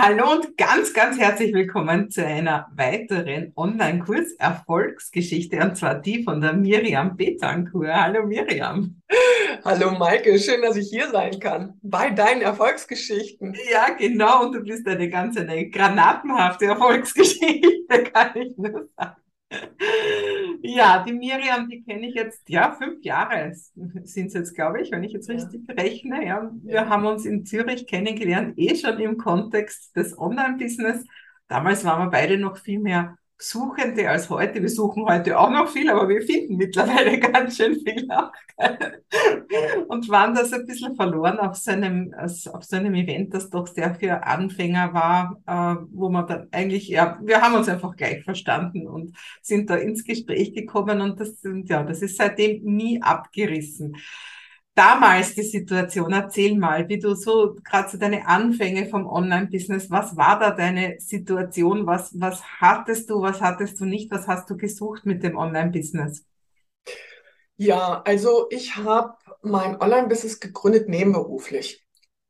Hallo und ganz, ganz herzlich willkommen zu einer weiteren Online-Kurs-Erfolgsgeschichte und zwar die von der Miriam Betancourt. Hallo Miriam. Hallo Maike, schön, dass ich hier sein kann bei deinen Erfolgsgeschichten. Ja, genau, und du bist eine ganz eine granatenhafte Erfolgsgeschichte, kann ich nur sagen. Ja, die Miriam, die kenne ich jetzt, ja, fünf Jahre sind es jetzt, glaube ich, wenn ich jetzt richtig ja. rechne. Ja, wir ja. haben uns in Zürich kennengelernt, eh schon im Kontext des Online-Business. Damals waren wir beide noch viel mehr Suchende als heute. Wir suchen heute auch noch viel, aber wir finden mittlerweile ganz schön viel auch. Und waren das ein bisschen verloren auf so einem, auf so einem Event, das doch sehr für Anfänger war, äh, wo man dann eigentlich, ja, wir haben uns einfach gleich verstanden und sind da ins Gespräch gekommen und das, ja, das ist seitdem nie abgerissen damals die Situation? Erzähl mal, wie du so gerade so deine Anfänge vom Online-Business, was war da deine Situation? Was, was hattest du, was hattest du nicht? Was hast du gesucht mit dem Online-Business? Ja, also ich habe mein Online-Business gegründet nebenberuflich.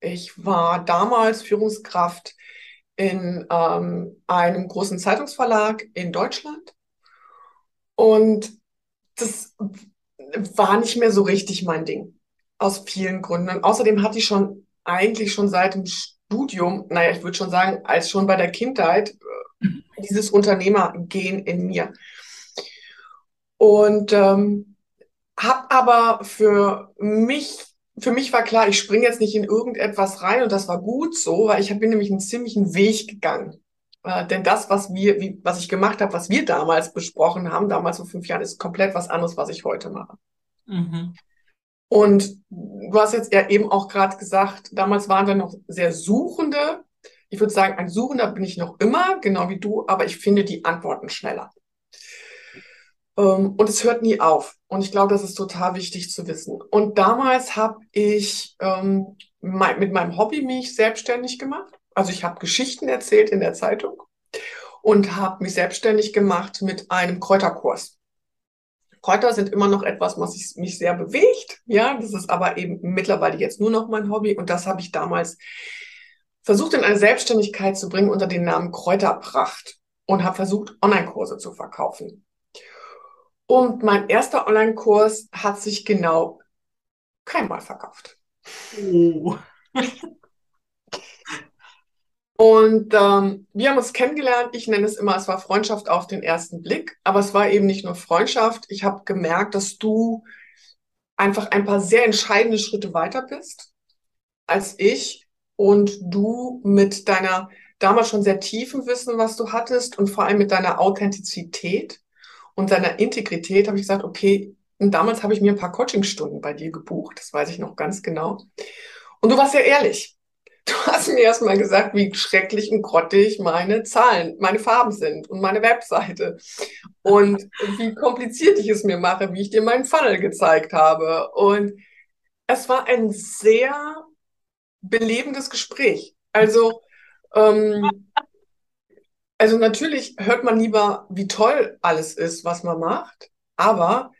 Ich war damals Führungskraft in ähm, einem großen Zeitungsverlag in Deutschland und das war nicht mehr so richtig mein Ding. Aus vielen Gründen. Und außerdem hatte ich schon eigentlich schon seit dem Studium, naja, ich würde schon sagen, als schon bei der Kindheit, äh, dieses Unternehmergehen in mir. Und ähm, habe aber für mich, für mich war klar, ich springe jetzt nicht in irgendetwas rein und das war gut so, weil ich bin nämlich einen ziemlichen Weg gegangen. Äh, denn das, was wir, wie, was ich gemacht habe, was wir damals besprochen haben, damals vor fünf Jahren, ist komplett was anderes, was ich heute mache. Mhm. Und du hast jetzt ja eben auch gerade gesagt, damals waren wir noch sehr Suchende. Ich würde sagen, ein Suchender bin ich noch immer, genau wie du, aber ich finde die Antworten schneller. Ähm, und es hört nie auf. Und ich glaube, das ist total wichtig zu wissen. Und damals habe ich ähm, mit meinem Hobby mich selbstständig gemacht. Also ich habe Geschichten erzählt in der Zeitung und habe mich selbstständig gemacht mit einem Kräuterkurs. Kräuter sind immer noch etwas, was ich, mich sehr bewegt. Ja, das ist aber eben mittlerweile jetzt nur noch mein Hobby. Und das habe ich damals versucht in eine Selbstständigkeit zu bringen unter dem Namen Kräuterpracht und habe versucht, Online-Kurse zu verkaufen. Und mein erster Online-Kurs hat sich genau keinmal verkauft. Oh. Und ähm, wir haben uns kennengelernt. Ich nenne es immer, es war Freundschaft auf den ersten Blick. Aber es war eben nicht nur Freundschaft. Ich habe gemerkt, dass du einfach ein paar sehr entscheidende Schritte weiter bist als ich und du mit deiner damals schon sehr tiefen Wissen, was du hattest und vor allem mit deiner Authentizität und deiner Integrität habe ich gesagt, okay, und damals habe ich mir ein paar Coachingstunden bei dir gebucht, das weiß ich noch ganz genau. Und du warst sehr ehrlich. Du hast mir erstmal gesagt, wie schrecklich und grottig meine Zahlen, meine Farben sind und meine Webseite. Und wie kompliziert ich es mir mache, wie ich dir meinen Funnel gezeigt habe. Und es war ein sehr belebendes Gespräch. Also, ähm, also natürlich hört man lieber, wie toll alles ist, was man macht. Aber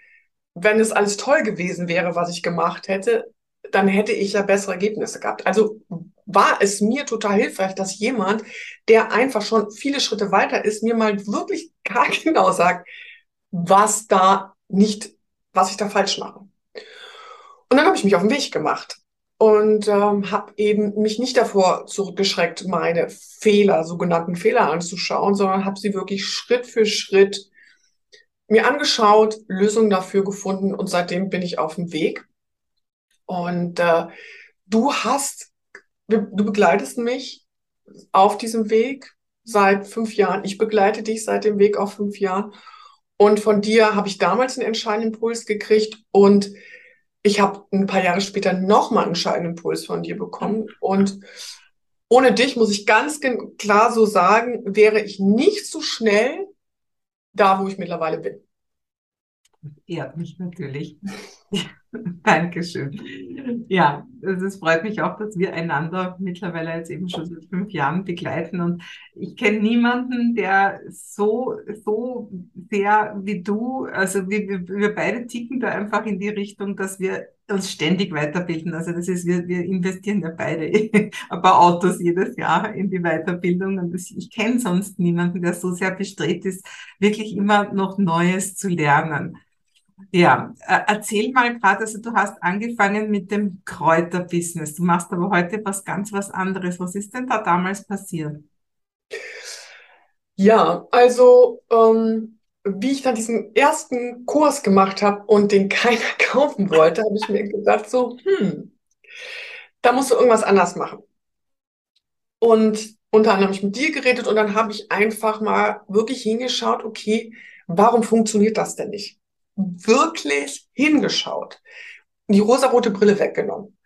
wenn es alles toll gewesen wäre, was ich gemacht hätte, dann hätte ich ja bessere Ergebnisse gehabt. Also war es mir total hilfreich, dass jemand, der einfach schon viele Schritte weiter ist, mir mal wirklich gar genau sagt, was da nicht, was ich da falsch mache. Und dann habe ich mich auf den Weg gemacht und ähm, habe eben mich nicht davor zurückgeschreckt, meine Fehler, sogenannten Fehler anzuschauen, sondern habe sie wirklich Schritt für Schritt mir angeschaut, Lösungen dafür gefunden und seitdem bin ich auf dem Weg. Und äh, du hast, du begleitest mich auf diesem Weg seit fünf Jahren. Ich begleite dich seit dem Weg auf fünf Jahren. Und von dir habe ich damals einen entscheidenden Impuls gekriegt und ich habe ein paar Jahre später nochmal einen entscheidenden Impuls von dir bekommen. Und ohne dich, muss ich ganz klar so sagen, wäre ich nicht so schnell da, wo ich mittlerweile bin. Ehrt mich natürlich. Dankeschön. Ja, es freut mich auch, dass wir einander mittlerweile jetzt eben schon seit fünf Jahren begleiten. Und ich kenne niemanden, der so, so sehr wie du, also wir, wir beide ticken da einfach in die Richtung, dass wir uns ständig weiterbilden. Also das ist, wir, wir investieren ja beide ein paar Autos jedes Jahr in die Weiterbildung und das, ich kenne sonst niemanden, der so sehr bestrebt ist, wirklich immer noch Neues zu lernen. Ja, äh, erzähl mal gerade, also du hast angefangen mit dem Kräuterbusiness. Du machst aber heute was ganz was anderes. Was ist denn da damals passiert? Ja, also ähm, wie ich dann diesen ersten Kurs gemacht habe und den keiner kaufen wollte, habe ich mir gedacht, so, hm, da musst du irgendwas anders machen. Und unter anderem habe ich mit dir geredet und dann habe ich einfach mal wirklich hingeschaut, okay, warum funktioniert das denn nicht? Wirklich hingeschaut. Die rosarote Brille weggenommen.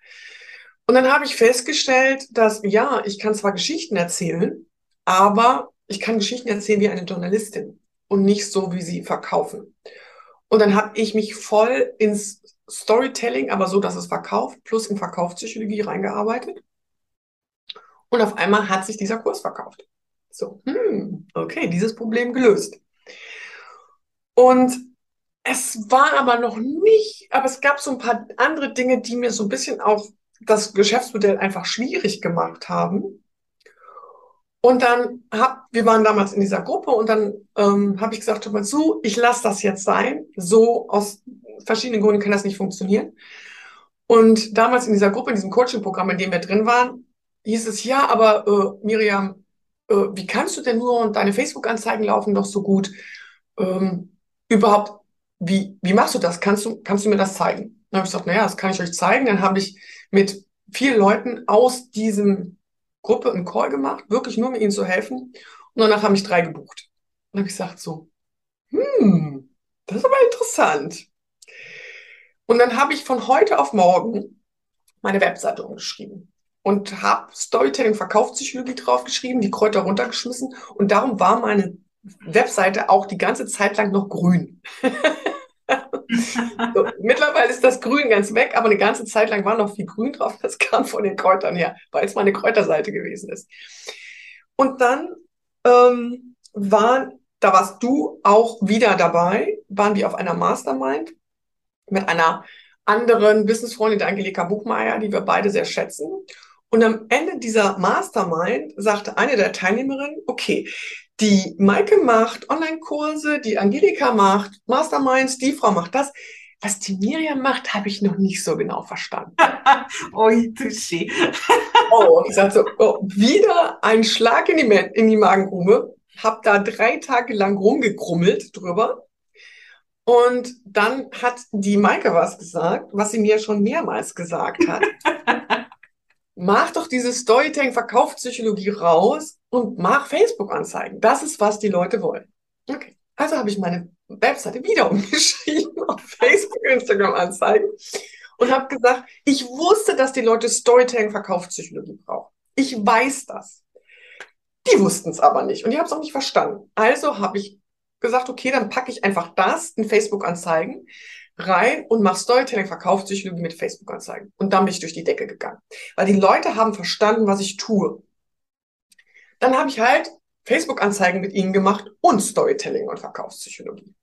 Und dann habe ich festgestellt, dass ja, ich kann zwar Geschichten erzählen, aber ich kann Geschichten erzählen wie eine Journalistin und nicht so, wie sie verkaufen. Und dann habe ich mich voll ins Storytelling, aber so, dass es verkauft, plus in Verkaufspsychologie reingearbeitet. Und auf einmal hat sich dieser Kurs verkauft. So, hm, okay, dieses Problem gelöst. Und es war aber noch nicht, aber es gab so ein paar andere Dinge, die mir so ein bisschen auch das Geschäftsmodell einfach schwierig gemacht haben. Und dann hab, wir waren damals in dieser Gruppe und dann ähm, habe ich gesagt, hör mal zu, ich lasse das jetzt sein. So aus verschiedenen Gründen kann das nicht funktionieren. Und damals in dieser Gruppe, in diesem Coaching-Programm, in dem wir drin waren, hieß es, ja, aber äh, Miriam, äh, wie kannst du denn nur und deine Facebook-Anzeigen laufen doch so gut? Ähm, überhaupt, wie, wie machst du das? Kannst du, kannst du mir das zeigen? Dann habe ich gesagt, naja, das kann ich euch zeigen. Dann habe ich mit vielen Leuten aus diesem Gruppe einen Call gemacht, wirklich nur, um ihnen zu helfen. Und danach haben mich drei gebucht. Und habe ich gesagt so, hm, das ist aber interessant. Und dann habe ich von heute auf morgen meine Webseite umgeschrieben und habe Storytelling Verkaufspsychologie draufgeschrieben, die Kräuter runtergeschmissen und darum war meine Webseite auch die ganze Zeit lang noch grün. So, mittlerweile ist das Grün ganz weg, aber eine ganze Zeit lang war noch viel Grün drauf. Das kam von den Kräutern her, weil es meine Kräuterseite gewesen ist. Und dann ähm, waren, da warst du auch wieder dabei, waren wir auf einer Mastermind mit einer anderen Businessfreundin, der Angelika Buchmeier, die wir beide sehr schätzen. Und am Ende dieser Mastermind sagte eine der Teilnehmerinnen, okay, die Maike macht Online-Kurse, die Angelika macht Masterminds, die Frau macht das. Was die Miriam macht, habe ich noch nicht so genau verstanden. oh, touché. oh, ich sagte so, oh, wieder ein Schlag in die, in die Magengrube. Hab da drei Tage lang rumgekrummelt drüber. Und dann hat die Maike was gesagt, was sie mir schon mehrmals gesagt hat. mach doch diese Storytelling Verkaufspsychologie raus und mach Facebook-Anzeigen. Das ist, was die Leute wollen. Okay. Also habe ich meine Webseite wieder umgeschrieben auf Facebook, Instagram-Anzeigen und habe gesagt, ich wusste, dass die Leute Storytelling Verkaufspsychologie brauchen. Ich weiß das. Die wussten es aber nicht und die haben es auch nicht verstanden. Also habe ich gesagt, okay, dann packe ich einfach das in Facebook-Anzeigen rein und mach Storytelling, Verkaufspsychologie mit Facebook-Anzeigen. Und dann bin ich durch die Decke gegangen. Weil die Leute haben verstanden, was ich tue. Dann habe ich halt Facebook-Anzeigen mit ihnen gemacht und Storytelling und Verkaufspsychologie.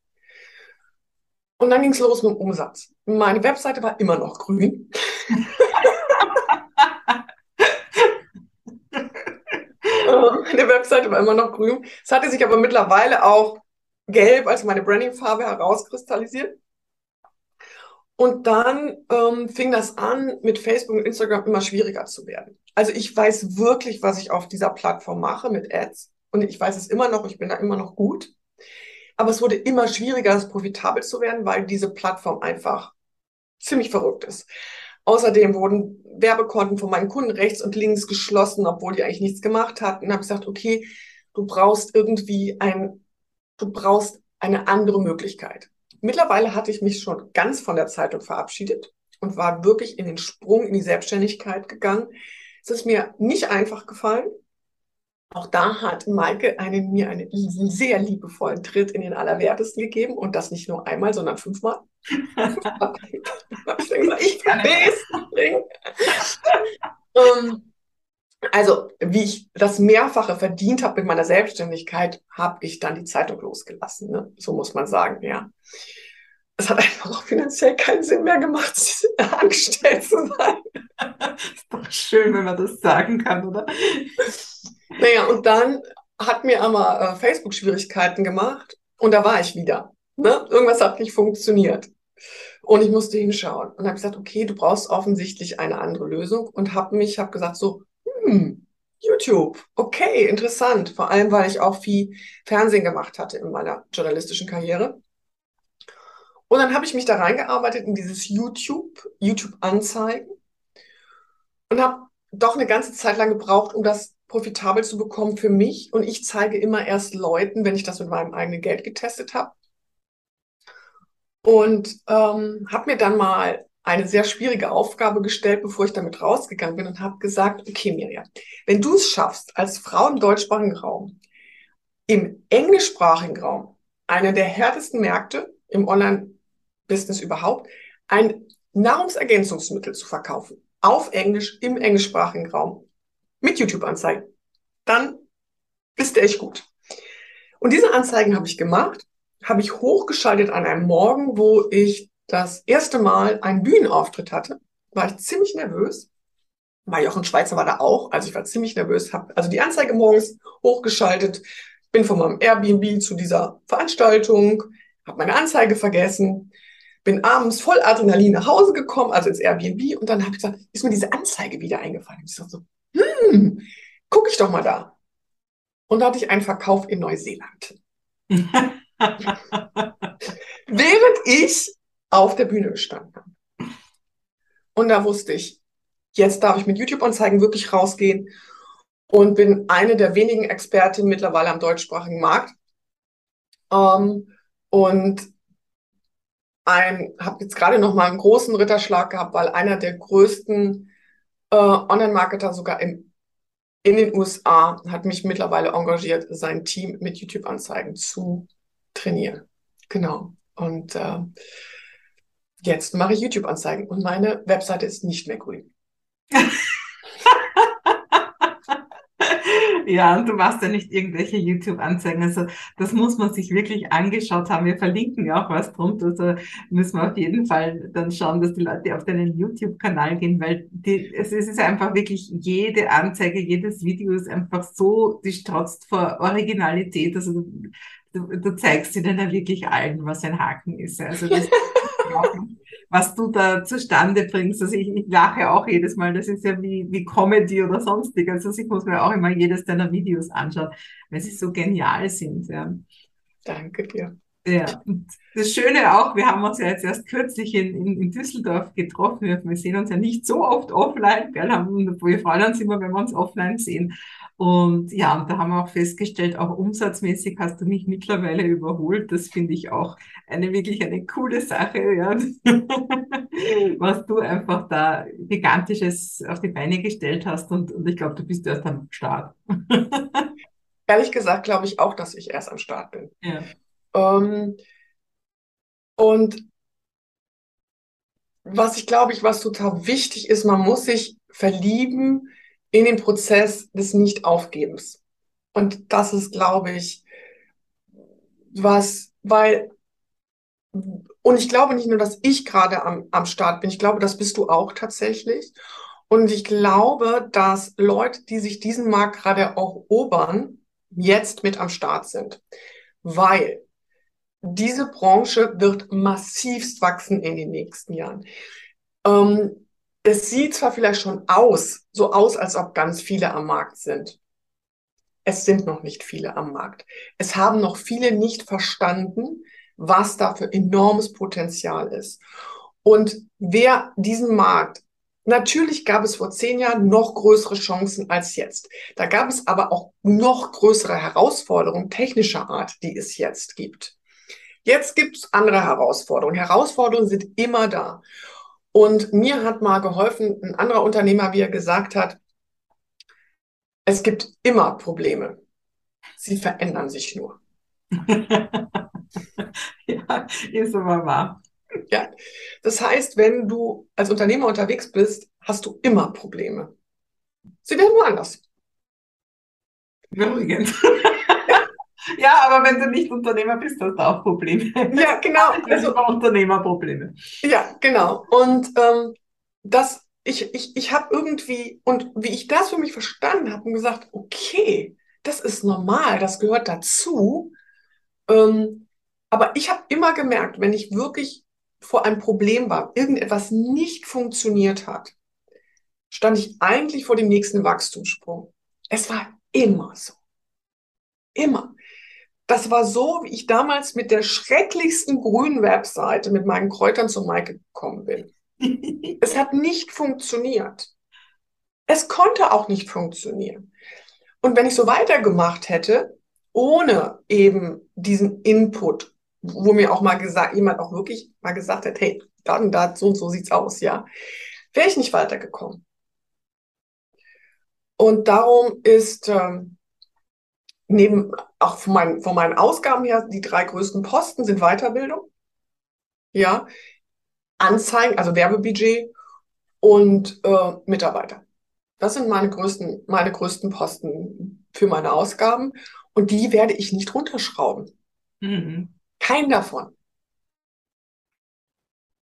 Und dann ging es los mit dem Umsatz. Meine Webseite war immer noch grün. meine Webseite war immer noch grün. Es hatte sich aber mittlerweile auch gelb als meine Branding-Farbe herauskristallisiert. Und dann ähm, fing das an, mit Facebook und Instagram immer schwieriger zu werden. Also ich weiß wirklich, was ich auf dieser Plattform mache mit Ads. Und ich weiß es immer noch, ich bin da immer noch gut. Aber es wurde immer schwieriger, es profitabel zu werden, weil diese Plattform einfach ziemlich verrückt ist. Außerdem wurden Werbekonten von meinen Kunden rechts und links geschlossen, obwohl die eigentlich nichts gemacht hatten. Und habe gesagt, okay, du brauchst irgendwie ein, du brauchst eine andere Möglichkeit. Mittlerweile hatte ich mich schon ganz von der Zeitung verabschiedet und war wirklich in den Sprung in die Selbstständigkeit gegangen. Es ist mir nicht einfach gefallen. Auch da hat Maike einen, mir einen sehr liebevollen Tritt in den Allerwertesten gegeben und das nicht nur einmal, sondern fünfmal. ich kann es bringen. Also, wie ich das Mehrfache verdient habe mit meiner Selbstständigkeit, habe ich dann die Zeitung losgelassen. Ne? So muss man sagen, ja. es hat einfach auch finanziell keinen Sinn mehr gemacht, angestellt zu sein. ist doch schön, wenn man das sagen kann, oder? Naja, und dann hat mir aber äh, Facebook Schwierigkeiten gemacht und da war ich wieder. Ne? Irgendwas hat nicht funktioniert. Und ich musste hinschauen und habe gesagt, okay, du brauchst offensichtlich eine andere Lösung und habe mich, habe gesagt so, hm, YouTube, okay, interessant. Vor allem, weil ich auch viel Fernsehen gemacht hatte in meiner journalistischen Karriere. Und dann habe ich mich da reingearbeitet in dieses YouTube, YouTube-Anzeigen und habe doch eine ganze Zeit lang gebraucht, um das profitabel zu bekommen für mich. Und ich zeige immer erst Leuten, wenn ich das mit meinem eigenen Geld getestet habe. Und ähm, habe mir dann mal eine sehr schwierige Aufgabe gestellt, bevor ich damit rausgegangen bin und habe gesagt, okay, Mirja, wenn du es schaffst, als Frau im deutschsprachigen Raum, im englischsprachigen Raum, einer der härtesten Märkte im Online Business überhaupt, ein Nahrungsergänzungsmittel zu verkaufen. Auf Englisch, im englischsprachigen Raum. Mit YouTube-Anzeigen. Dann bist du echt gut. Und diese Anzeigen habe ich gemacht, habe ich hochgeschaltet an einem Morgen, wo ich das erste Mal einen Bühnenauftritt hatte. War ich ziemlich nervös. War Jochen Schweizer war da auch. Also ich war ziemlich nervös. Habe also die Anzeige morgens hochgeschaltet. Bin von meinem Airbnb zu dieser Veranstaltung. Habe meine Anzeige vergessen bin abends voll Adrenalin nach Hause gekommen, also ins Airbnb, und dann habe ich gesagt, ist mir diese Anzeige wieder eingefallen. Ich so, hm, guck ich doch mal da. Und da hatte ich einen Verkauf in Neuseeland. Während ich auf der Bühne gestanden habe. Und da wusste ich, jetzt darf ich mit YouTube-Anzeigen wirklich rausgehen und bin eine der wenigen Expertinnen mittlerweile am deutschsprachigen Markt. Ähm, und habe jetzt gerade noch mal einen großen Ritterschlag gehabt, weil einer der größten äh, Online-Marketer sogar im, in den USA hat mich mittlerweile engagiert, sein Team mit YouTube-Anzeigen zu trainieren. Genau. Und äh, jetzt mache ich YouTube-Anzeigen und meine Webseite ist nicht mehr grün. Ja, und du machst ja nicht irgendwelche YouTube-Anzeigen. Also das muss man sich wirklich angeschaut haben. Wir verlinken ja auch was drunter. Also müssen wir auf jeden Fall dann schauen, dass die Leute auf deinen YouTube-Kanal gehen, weil die, es ist einfach wirklich jede Anzeige, jedes Video ist einfach so, die strotzt vor Originalität. Also du, du zeigst ihnen ja wirklich allen, was ein Haken ist. Also das was du da zustande bringst. Also ich, ich lache auch jedes Mal, das ist ja wie, wie Comedy oder sonstig. Also ich muss mir auch immer jedes deiner Videos anschauen, weil sie so genial sind. Ja. Danke dir. Ja, und das Schöne auch, wir haben uns ja jetzt erst kürzlich in, in, in Düsseldorf getroffen. Wir, wir sehen uns ja nicht so oft offline. Gell? Wir freuen uns immer, wenn wir uns offline sehen. Und ja, und da haben wir auch festgestellt, auch umsatzmäßig hast du mich mittlerweile überholt. Das finde ich auch eine wirklich eine coole Sache, ja. was du einfach da gigantisches auf die Beine gestellt hast. Und, und ich glaube, du bist erst am Start. Ehrlich gesagt glaube ich auch, dass ich erst am Start bin. Ja. Ähm, und was ich glaube ich, was total wichtig ist, man muss sich verlieben in den Prozess des Nicht-Aufgebens. Und das ist, glaube ich, was, weil, und ich glaube nicht nur, dass ich gerade am, am Start bin, ich glaube, das bist du auch tatsächlich. Und ich glaube, dass Leute, die sich diesen Markt gerade erobern, jetzt mit am Start sind. Weil diese Branche wird massivst wachsen in den nächsten Jahren. Ähm, es sieht zwar vielleicht schon aus, so aus, als ob ganz viele am Markt sind. Es sind noch nicht viele am Markt. Es haben noch viele nicht verstanden, was da für enormes Potenzial ist. Und wer diesen Markt, natürlich gab es vor zehn Jahren noch größere Chancen als jetzt. Da gab es aber auch noch größere Herausforderungen technischer Art, die es jetzt gibt. Jetzt gibt es andere Herausforderungen. Herausforderungen sind immer da. Und mir hat mal geholfen, ein anderer Unternehmer, wie er gesagt hat, es gibt immer Probleme. Sie verändern sich nur. ja, ist aber wahr. Ja, das heißt, wenn du als Unternehmer unterwegs bist, hast du immer Probleme. Sie werden nur anders. Übrigens. Ja, aber wenn du nicht Unternehmer bist, hast du auch Probleme. Ja, genau. Also Unternehmerprobleme. Ja, genau. Und ähm, das, ich, ich, ich habe irgendwie, und wie ich das für mich verstanden habe und gesagt, okay, das ist normal, das gehört dazu. Ähm, aber ich habe immer gemerkt, wenn ich wirklich vor einem Problem war, irgendetwas nicht funktioniert hat, stand ich eigentlich vor dem nächsten Wachstumssprung. Es war immer so. Immer. Das war so, wie ich damals mit der schrecklichsten grünen Webseite mit meinen Kräutern zu Maike gekommen bin. es hat nicht funktioniert. Es konnte auch nicht funktionieren. Und wenn ich so weitergemacht hätte, ohne eben diesen Input, wo mir auch mal gesagt, jemand auch wirklich mal gesagt hat, hey, da und da, so und so sieht's aus, ja, wäre ich nicht weitergekommen. Und darum ist ähm, neben auch von meinen, von meinen Ausgaben her, die drei größten Posten sind Weiterbildung, ja, Anzeigen, also Werbebudget und äh, Mitarbeiter. Das sind meine größten, meine größten Posten für meine Ausgaben und die werde ich nicht runterschrauben. Mhm. Kein davon.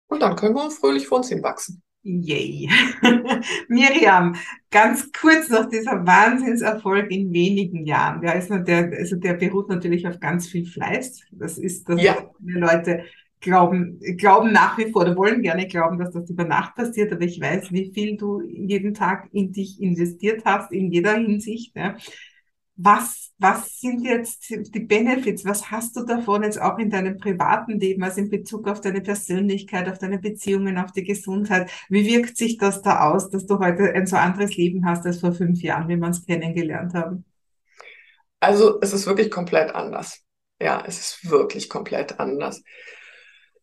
Und dann können wir fröhlich vor uns hinwachsen. Yay. Miriam, ganz kurz noch dieser Wahnsinnserfolg in wenigen Jahren. Der, ist, der, also der beruht natürlich auf ganz viel Fleiß. Das ist, dass ja. viele Leute glauben, glauben nach wie vor oder wollen gerne glauben, dass das über Nacht passiert, aber ich weiß, wie viel du jeden Tag in dich investiert hast, in jeder Hinsicht. Ja was, was sind jetzt die Benefits? Was hast du davon jetzt auch in deinem privaten Leben, also in Bezug auf deine Persönlichkeit, auf deine Beziehungen, auf die Gesundheit? Wie wirkt sich das da aus, dass du heute ein so anderes Leben hast als vor fünf Jahren, wie wir uns kennengelernt haben? Also es ist wirklich komplett anders. Ja, es ist wirklich komplett anders.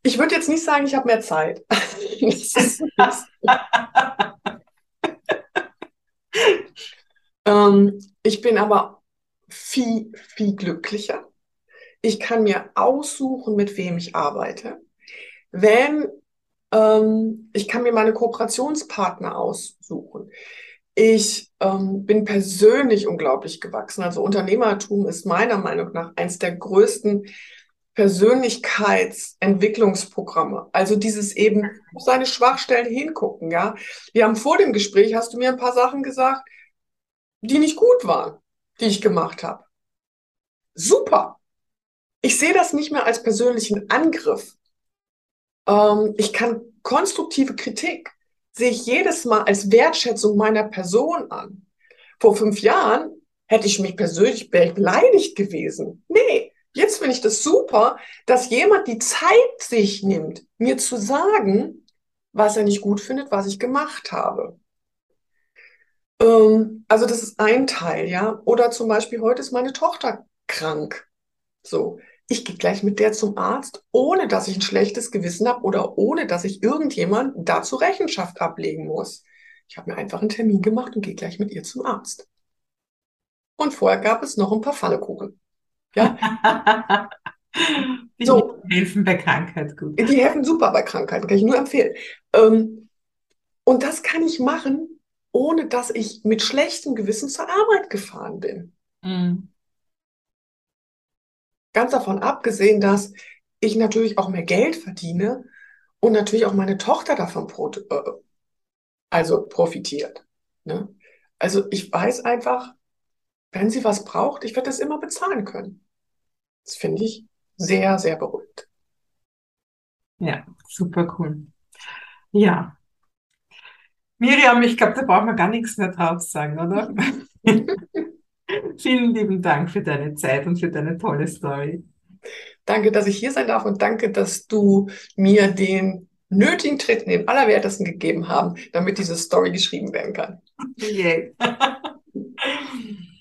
Ich würde jetzt nicht sagen, ich habe mehr Zeit. ähm, ich bin aber viel, viel glücklicher. Ich kann mir aussuchen, mit wem ich arbeite. Wenn ähm, ich kann mir meine Kooperationspartner aussuchen. Ich ähm, bin persönlich unglaublich gewachsen. Also Unternehmertum ist meiner Meinung nach eines der größten Persönlichkeitsentwicklungsprogramme. Also dieses eben auf seine Schwachstellen hingucken, ja. Wir haben vor dem Gespräch, hast du mir ein paar Sachen gesagt, die nicht gut waren die ich gemacht habe. Super. Ich sehe das nicht mehr als persönlichen Angriff. Ähm, ich kann konstruktive Kritik sehe ich jedes Mal als Wertschätzung meiner Person an. Vor fünf Jahren hätte ich mich persönlich beleidigt gewesen. Nee, jetzt finde ich das super, dass jemand die Zeit sich nimmt, mir zu sagen, was er nicht gut findet, was ich gemacht habe. Ähm, also das ist ein Teil, ja. Oder zum Beispiel, heute ist meine Tochter krank. So, ich gehe gleich mit der zum Arzt, ohne dass ich ein schlechtes Gewissen habe oder ohne dass ich irgendjemand dazu Rechenschaft ablegen muss. Ich habe mir einfach einen Termin gemacht und gehe gleich mit ihr zum Arzt. Und vorher gab es noch ein paar Pfannekuchen. Ja. die so. helfen bei Krankheit gut. Die helfen super bei Krankheiten, kann ich nur empfehlen. Ähm, und das kann ich machen, ohne dass ich mit schlechtem Gewissen zur Arbeit gefahren bin. Mhm. Ganz davon abgesehen, dass ich natürlich auch mehr Geld verdiene und natürlich auch meine Tochter davon pro, äh, also profitiert. Ne? Also ich weiß einfach, wenn sie was braucht, ich werde das immer bezahlen können. Das finde ich sehr, sehr beruhigt. Ja, super cool. Ja, Miriam, ich glaube, da brauchen wir gar nichts mehr drauf sagen, oder? Vielen lieben Dank für deine Zeit und für deine tolle Story. Danke, dass ich hier sein darf und danke, dass du mir den nötigen Tritt, den allerwertesten gegeben haben, damit diese Story geschrieben werden kann. Yeah.